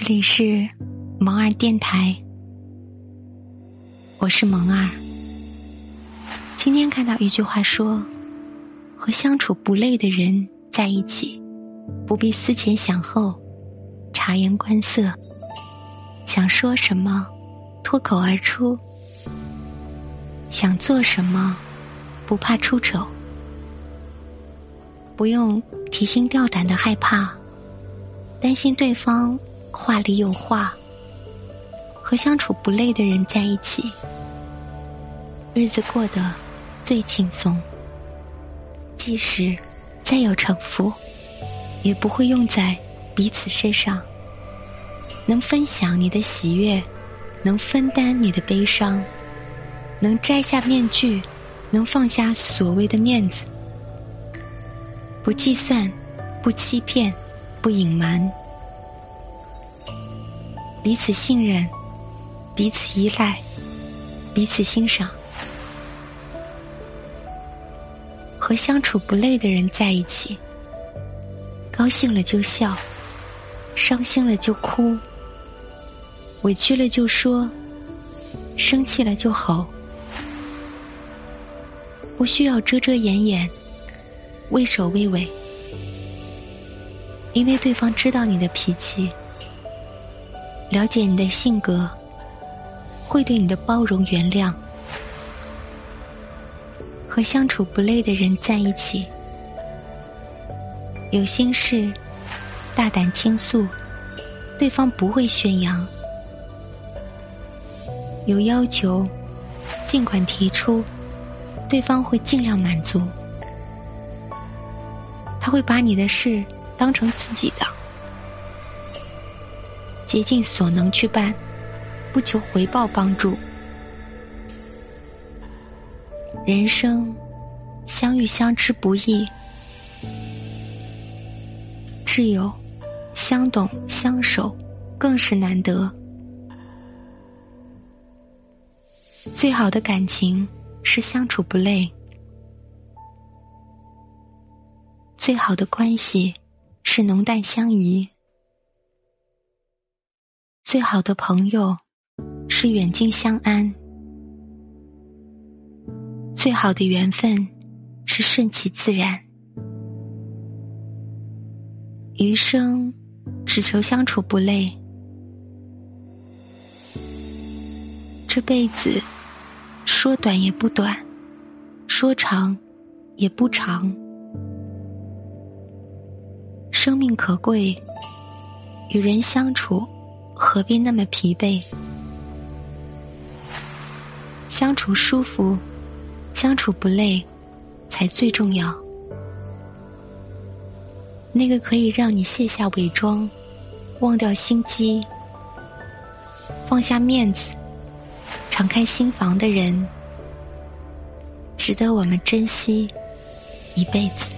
这里是萌儿电台，我是萌儿。今天看到一句话说：“和相处不累的人在一起，不必思前想后、察言观色，想说什么脱口而出，想做什么不怕出丑，不用提心吊胆的害怕，担心对方。”话里有话，和相处不累的人在一起，日子过得最轻松。即使再有城府，也不会用在彼此身上。能分享你的喜悦，能分担你的悲伤，能摘下面具，能放下所谓的面子，不计算，不欺骗，不隐瞒。彼此信任，彼此依赖，彼此欣赏。和相处不累的人在一起，高兴了就笑，伤心了就哭，委屈了就说，生气了就吼，不需要遮遮掩掩，畏首畏尾，因为对方知道你的脾气。了解你的性格，会对你的包容原谅。和相处不累的人在一起，有心事大胆倾诉，对方不会宣扬；有要求尽管提出，对方会尽量满足。他会把你的事当成自己的。竭尽所能去办，不求回报帮助。人生相遇相知不易，挚友相懂相守更是难得。最好的感情是相处不累，最好的关系是浓淡相宜。最好的朋友是远近相安，最好的缘分是顺其自然。余生只求相处不累，这辈子说短也不短，说长也不长。生命可贵，与人相处。何必那么疲惫？相处舒服，相处不累，才最重要。那个可以让你卸下伪装，忘掉心机，放下面子，敞开心房的人，值得我们珍惜一辈子。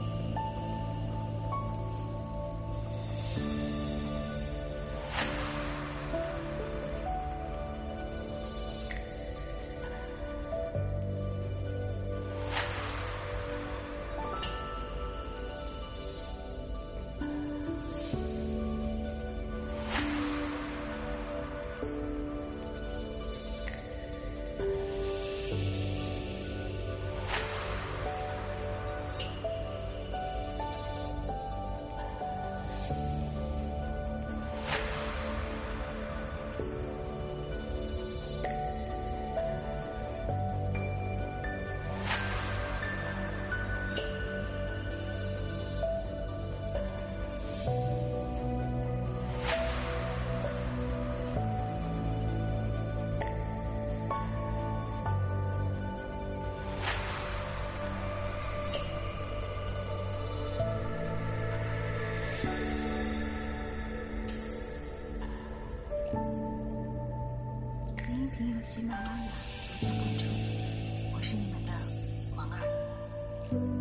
喜马拉雅独家播出，我是你们的王二。